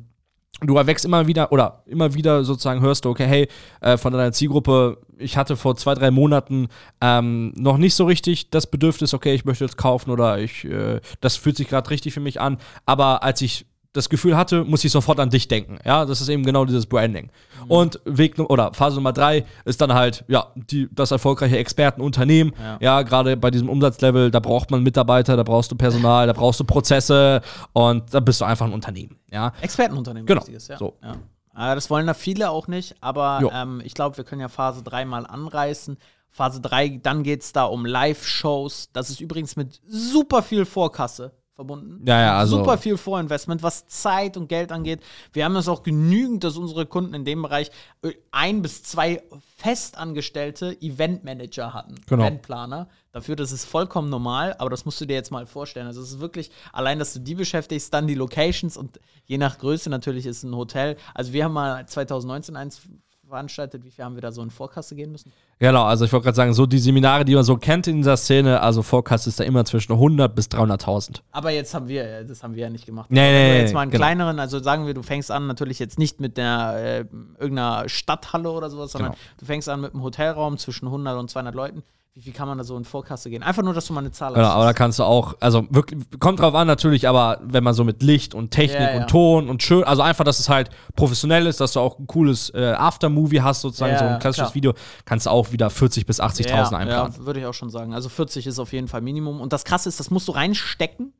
du erwächst immer wieder oder immer wieder sozusagen hörst du, okay, hey, äh, von deiner Zielgruppe, ich hatte vor zwei, drei Monaten ähm, noch nicht so richtig das Bedürfnis, okay, ich möchte jetzt kaufen oder ich, äh, das fühlt sich gerade richtig für mich an. Aber als ich das Gefühl hatte, muss ich sofort an dich denken. Ja, das ist eben genau dieses Branding. Und Weg oder Phase Nummer drei ist dann halt, ja, die, das erfolgreiche Expertenunternehmen. Ja. Ja, gerade bei diesem Umsatzlevel, da braucht man Mitarbeiter, da brauchst du Personal, da brauchst du Prozesse und da bist du einfach ein Unternehmen. Ja, Expertenunternehmen, Genau. wichtiges, ja. So. ja. Aber das wollen da viele auch nicht, aber ähm, ich glaube, wir können ja Phase 3 mal anreißen. Phase 3, dann geht es da um Live-Shows. Das ist übrigens mit super viel Vorkasse verbunden. Ja, ja, also- Super viel Vorinvestment, was Zeit und Geld angeht. Wir haben es auch genügend, dass unsere Kunden in dem Bereich äh, ein bis zwei festangestellte Eventmanager hatten. Genau. Eventplaner. Dafür, das ist vollkommen normal, aber das musst du dir jetzt mal vorstellen. Also es ist wirklich, allein, dass du die beschäftigst, dann die Locations und je nach Größe natürlich ist ein Hotel. Also wir haben mal 2019 eins veranstaltet. Wie viel haben wir da so in Vorkasse gehen müssen? Genau, also ich wollte gerade sagen, so die Seminare, die man so kennt in dieser Szene, also Vorkasse ist da immer zwischen 100 bis 300.000. Aber jetzt haben wir, das haben wir ja nicht gemacht. Nee, Wenn nee, jetzt mal einen genau. kleineren, also sagen wir, du fängst an, natürlich jetzt nicht mit der äh, irgendeiner Stadthalle oder sowas, sondern Genau. du fängst an mit einem Hotelraum zwischen 100 und 200 Leuten. Wie viel kann man da so in Vorkasse gehen? Einfach nur, dass du mal eine Zahl Genau, aber da kannst du auch, also wirklich, kommt drauf an natürlich, aber wenn man so mit Licht und Technik Ja, ja. und Ton und schön, also einfach, dass es halt professionell ist, dass du auch ein cooles äh, Aftermovie hast, sozusagen, Ja, so ja, ein klassisches klar. Video, kannst du auch wieder 40 bis 80.000 ja, einplanen. Ja, würde ich auch schon sagen. Also 40 ist auf jeden Fall Minimum. Und das Krasse ist, das musst du reinstecken,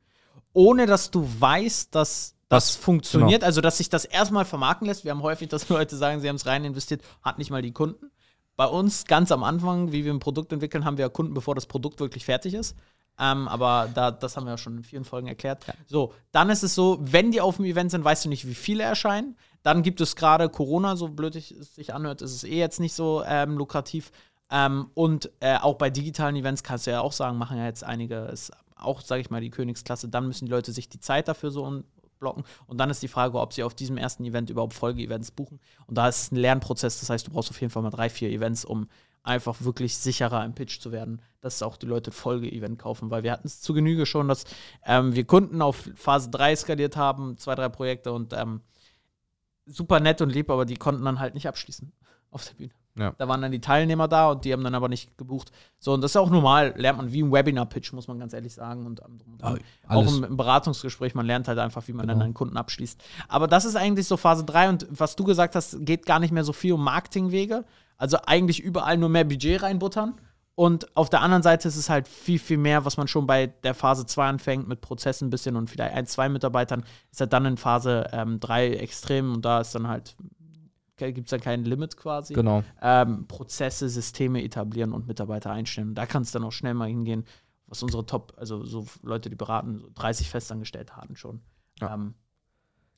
ohne dass du weißt, dass das Das- funktioniert. genau. Also, dass sich das erstmal vermarkten lässt. Wir haben häufig, dass Leute sagen, sie haben es rein investiert, hat nicht mal die Kunden. Bei uns ganz am Anfang, wie wir ein Produkt entwickeln, haben wir ja Kunden, bevor das Produkt wirklich fertig ist. Ähm, aber da, das haben wir ja schon in vielen Folgen erklärt. So, dann ist es so, wenn die auf dem Event sind, weißt du nicht, wie viele erscheinen. Dann gibt es gerade Corona, so blöd es sich anhört, ist es eh jetzt nicht so ähm, lukrativ. Ähm, und äh, auch bei digitalen Events kannst du ja auch sagen, machen ja jetzt einige, ist auch, sage ich mal, die Königsklasse. Dann müssen die Leute sich die Zeit dafür so un- blocken. Und dann ist die Frage, ob sie auf diesem ersten Event überhaupt Folge-Events buchen. Und da ist es ein Lernprozess. Das heißt, du brauchst auf jeden Fall mal drei, vier Events, um einfach wirklich sicherer im Pitch zu werden, dass auch die Leute Folge-Event kaufen. Weil wir hatten es zu Genüge schon, dass ähm, wir Kunden auf Phase 3 skaliert haben, zwei, drei Projekte und ähm, super nett und lieb, aber die konnten dann halt nicht abschließen auf der Bühne. Ja. Da waren dann die Teilnehmer da und die haben dann aber nicht gebucht. So, und das ist auch normal, lernt man wie im Webinar-Pitch, muss man ganz ehrlich sagen. Und, ähm, und. Ja, auch im, im Beratungsgespräch, man lernt halt einfach, wie man dann Genau. einen Kunden abschließt. Aber das ist eigentlich so Phase 3 und was du gesagt hast, geht gar nicht mehr so viel um Marketingwege. Also eigentlich überall nur mehr Budget reinbuttern. Und auf der anderen Seite ist es halt viel, viel mehr, was man schon bei der Phase 2 anfängt, mit Prozessen ein bisschen und vielleicht ein, zwei Mitarbeitern, ist halt dann in Phase 3 extrem und da ist dann halt, gibt es dann kein Limit quasi Genau. ähm, Prozesse, Systeme etablieren und Mitarbeiter einstellen. Da kann es dann auch schnell mal hingehen, was unsere Top, also so Leute, die beraten, so 30 Festangestellte hatten schon. Ja. Ähm,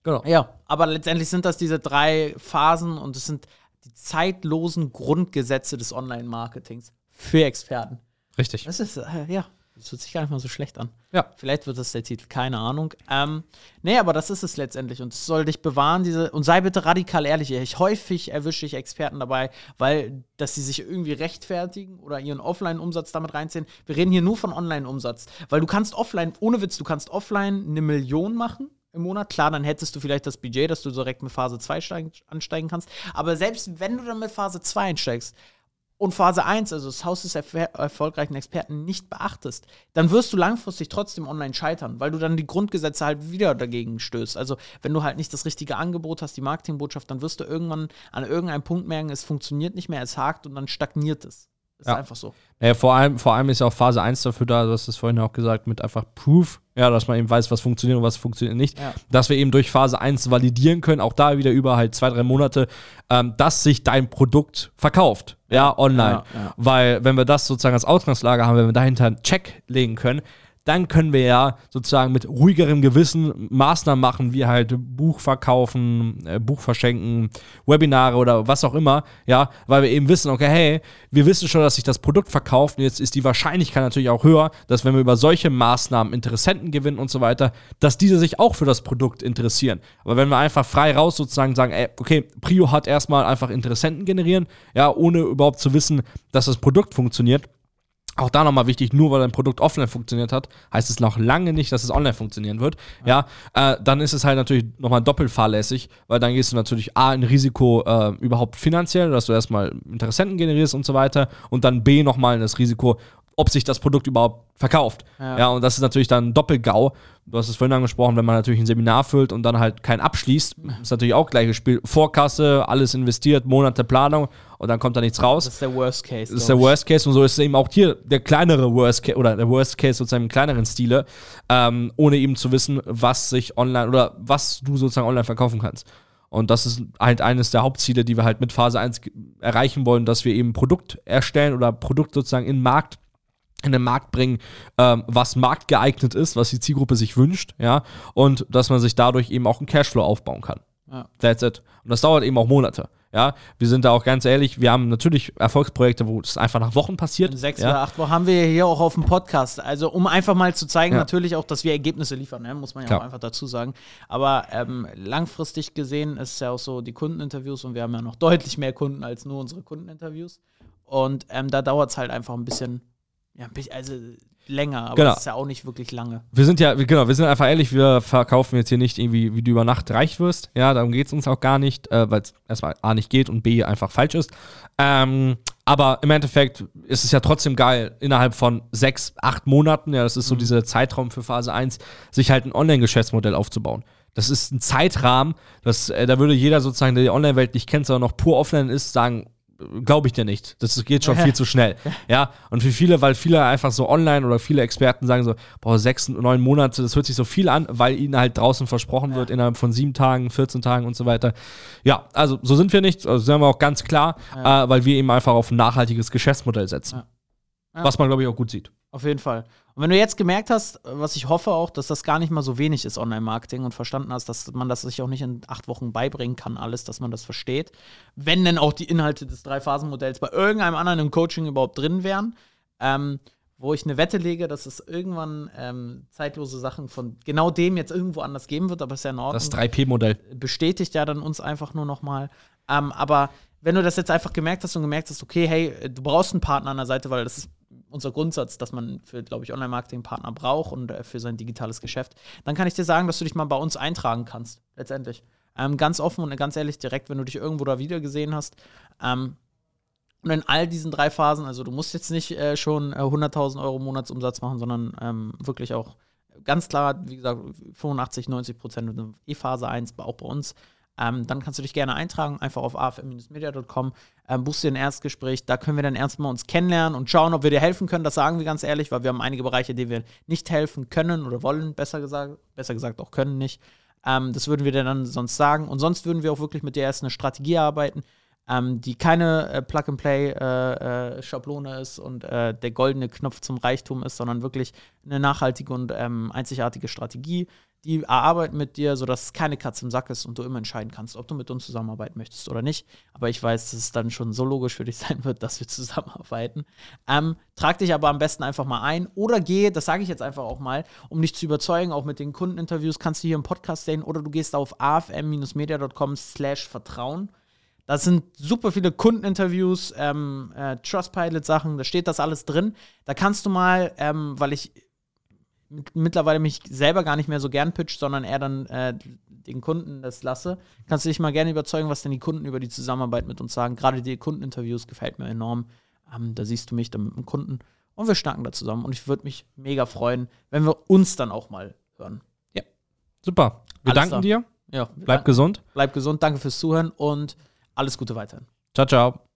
Genau. ja, aber letztendlich sind das diese drei Phasen und es sind die zeitlosen Grundgesetze des Online-Marketings für Experten. Richtig. Das ist, äh, ja, das hört sich gar nicht mal so schlecht an. Ja. Vielleicht wird das der Titel, keine Ahnung. Ähm, nee, aber das ist es letztendlich und es soll dich bewahren, diese, und sei bitte radikal ehrlich. Ich häufig erwische ich Experten dabei, weil, dass sie sich irgendwie rechtfertigen oder ihren Offline-Umsatz damit reinziehen. Wir reden hier nur von Online-Umsatz, weil du kannst offline, ohne Witz, du kannst offline eine Million machen im Monat. Klar, dann hättest du vielleicht das Budget, dass du direkt mit Phase 2 steigen, ansteigen kannst. Aber selbst wenn du dann mit Phase 2 einsteigst, und Phase 1, also das Haus des erf- erfolgreichen Experten, nicht beachtest, dann wirst du langfristig trotzdem online scheitern, weil du dann die Grundgesetze halt wieder dagegen stößt. Also, wenn du halt nicht das richtige Angebot hast, die Marketingbotschaft, dann wirst du irgendwann an irgendeinem Punkt merken, es funktioniert nicht mehr, es hakt und dann stagniert es. Ist Ja. einfach so. Ja, vor, allem, vor allem ist ja auch Phase 1 dafür da, du hast es vorhin auch gesagt, mit einfach Proof, ja, dass man eben weiß, was funktioniert und was funktioniert nicht. Ja. Dass wir eben durch Phase 1 validieren können, auch da wieder über halt zwei, drei Monate, ähm, dass sich dein Produkt verkauft, ja, online. Ja. Weil, wenn wir das sozusagen als Ausgangslage haben, wenn wir dahinter einen Check legen können, dann können wir ja sozusagen mit ruhigerem Gewissen Maßnahmen machen, wie halt Buch verkaufen, äh, Buch verschenken, Webinare oder was auch immer, ja, weil wir eben wissen, okay, hey, wir wissen schon, dass sich das Produkt verkauft und jetzt ist die Wahrscheinlichkeit natürlich auch höher, dass wenn wir über solche Maßnahmen Interessenten gewinnen und so weiter, dass diese sich auch für das Produkt interessieren. Aber wenn wir einfach frei raus sozusagen sagen, ey, okay, Prio hat erstmal einfach Interessenten generieren, ja, ohne überhaupt zu wissen, dass das Produkt funktioniert, auch da nochmal wichtig, nur weil ein Produkt offline funktioniert hat, heißt es noch lange nicht, dass es online funktionieren wird. Ja, äh, dann ist es halt natürlich nochmal doppelt fahrlässig, weil dann gehst du natürlich A, ein Risiko äh, überhaupt finanziell, dass du erstmal Interessenten generierst und so weiter und dann B, nochmal in das Risiko, ob sich das Produkt überhaupt verkauft. Ja. Ja. und das ist natürlich dann Doppelgau. Du hast es vorhin angesprochen, wenn man natürlich ein Seminar füllt und dann halt keinen abschließt, ist natürlich auch gleiches Spiel. Vorkasse, alles investiert, Monate Planung und dann kommt da nichts raus. Das ist der Worst Case. Das ist der. Worst Case und so ist es eben auch hier der kleinere Worst Case oder der Worst Case sozusagen im kleineren Stile, ähm, ohne eben zu wissen, was sich online oder was du sozusagen online verkaufen kannst. Und das ist halt eines der Hauptziele, die wir halt mit Phase 1 ge- erreichen wollen, dass wir eben Produkt erstellen oder Produkt sozusagen in den Markt in den Markt bringen, ähm, was marktgeeignet ist, was die Zielgruppe sich wünscht, ja, und dass man sich dadurch eben auch einen Cashflow aufbauen kann. Ja. That's it. Und das dauert eben auch Monate. Ja, wir sind da auch ganz ehrlich, wir haben natürlich Erfolgsprojekte, wo es einfach nach Wochen passiert. In sechs ja. oder acht Wochen haben wir hier auch auf dem Podcast. Also, um einfach mal zu zeigen, Ja. natürlich auch, dass wir Ergebnisse liefern, ne? muss man ja Klar. auch einfach dazu sagen. Aber ähm, langfristig gesehen ist es ja auch so, die Kundeninterviews und wir haben ja noch deutlich mehr Kunden als nur unsere Kundeninterviews. Und ähm, da dauert es halt einfach ein bisschen, ja, ein bisschen, also länger, aber Genau. es ist ja auch nicht wirklich lange. Wir sind ja, genau, wir sind einfach ehrlich, wir verkaufen jetzt hier nicht irgendwie, wie du über Nacht reich wirst. Ja, darum geht es uns auch gar nicht, äh, weil es erstmal A nicht geht und B einfach falsch ist. Ähm, aber im Endeffekt ist es ja trotzdem geil, innerhalb von sechs, acht Monaten, ja, das ist so dieser Zeitraum für Phase 1, sich halt ein Online-Geschäftsmodell aufzubauen. Das ist ein Zeitrahmen, das, äh, da würde jeder sozusagen, der die Online-Welt nicht kennt, sondern noch pur offline ist, sagen, glaube ich dir nicht. Das geht schon viel zu schnell. Ja, und für viele, weil viele einfach so online oder viele Experten sagen so, boah, sechs, neun Monate, das hört sich so viel an, weil ihnen halt draußen versprochen wird, innerhalb von sieben Tagen, 14 Tagen und so weiter. Ja, also so sind wir nicht, also sind wir auch ganz klar, äh, weil wir eben einfach auf ein nachhaltiges Geschäftsmodell setzen. Ja. Ja. Was man, glaube ich, auch gut sieht. Auf jeden Fall. Und wenn du jetzt gemerkt hast, was ich hoffe auch, dass das gar nicht mal so wenig ist, Online-Marketing, und verstanden hast, dass man das sich auch nicht in acht Wochen beibringen kann, alles, dass man das versteht, wenn denn auch die Inhalte des Drei-Phasen-Modells bei irgendeinem anderen im Coaching überhaupt drin wären, ähm, wo ich eine Wette lege, dass es irgendwann ähm, zeitlose Sachen von genau dem jetzt irgendwo anders geben wird, aber ist ja in Ordnung Das 3P-Modell. bestätigt ja dann uns einfach nur noch mal. Ähm, aber wenn du das jetzt einfach gemerkt hast und gemerkt hast, okay, hey, du brauchst einen Partner an der Seite, weil das ist unser Grundsatz, dass man für, glaube ich, Online-Marketing Partner braucht und äh, für sein digitales Geschäft, dann kann ich dir sagen, dass du dich mal bei uns eintragen kannst, letztendlich. Ähm, ganz offen und ganz ehrlich, direkt, wenn du dich irgendwo da wieder gesehen hast. Ähm, und in all diesen drei Phasen, also du musst jetzt nicht äh, schon äh, 100.000 Euro Monatsumsatz machen, sondern ähm, wirklich auch ganz klar, wie gesagt, 85, 90 Prozent E-Phase 1, auch bei uns. Ähm, dann kannst du dich gerne eintragen, einfach auf afm-media.com, ähm, buchst dir ein Erstgespräch. Da können wir dann erstmal uns kennenlernen und schauen, ob wir dir helfen können. Das sagen wir ganz ehrlich, weil wir haben einige Bereiche, die wir nicht helfen können oder wollen, besser gesagt, besser gesagt auch können nicht. Ähm, das würden wir dir dann sonst sagen. Und sonst würden wir auch wirklich mit dir erst eine Strategie erarbeiten, ähm, die keine äh, Plug-and-Play-Schablone ist und äh, der goldene Knopf zum Reichtum ist, sondern wirklich eine nachhaltige und ähm, einzigartige Strategie, die erarbeiten mit dir, sodass es keine Katze im Sack ist und du immer entscheiden kannst, ob du mit uns zusammenarbeiten möchtest oder nicht. Aber ich weiß, dass es dann schon so logisch für dich sein wird, dass wir zusammenarbeiten. Ähm, trag dich aber am besten einfach mal ein oder geh, das sage ich jetzt einfach auch mal, um dich zu überzeugen, auch mit den Kundeninterviews kannst du hier im Podcast sehen oder du gehst auf afm-media.com slash Vertrauen. Da sind super viele Kundeninterviews, ähm, äh, Trustpilot-Sachen, da steht das alles drin. Da kannst du mal, ähm, weil ich mittlerweile mich selber gar nicht mehr so gern pitch, sondern eher dann äh, den Kunden das lasse, kannst du dich mal gerne überzeugen, was denn die Kunden über die Zusammenarbeit mit uns sagen. Gerade die Kundeninterviews gefällt mir enorm. Ähm, da siehst du mich dann mit dem Kunden und wir schnacken da zusammen. Und ich würde mich mega freuen, wenn wir uns dann auch mal hören. Super. Wir Alles danken klar. dir. Ja, Bleib gesund. bleib gesund, danke fürs Zuhören und alles Gute weiterhin. Ciao, ciao.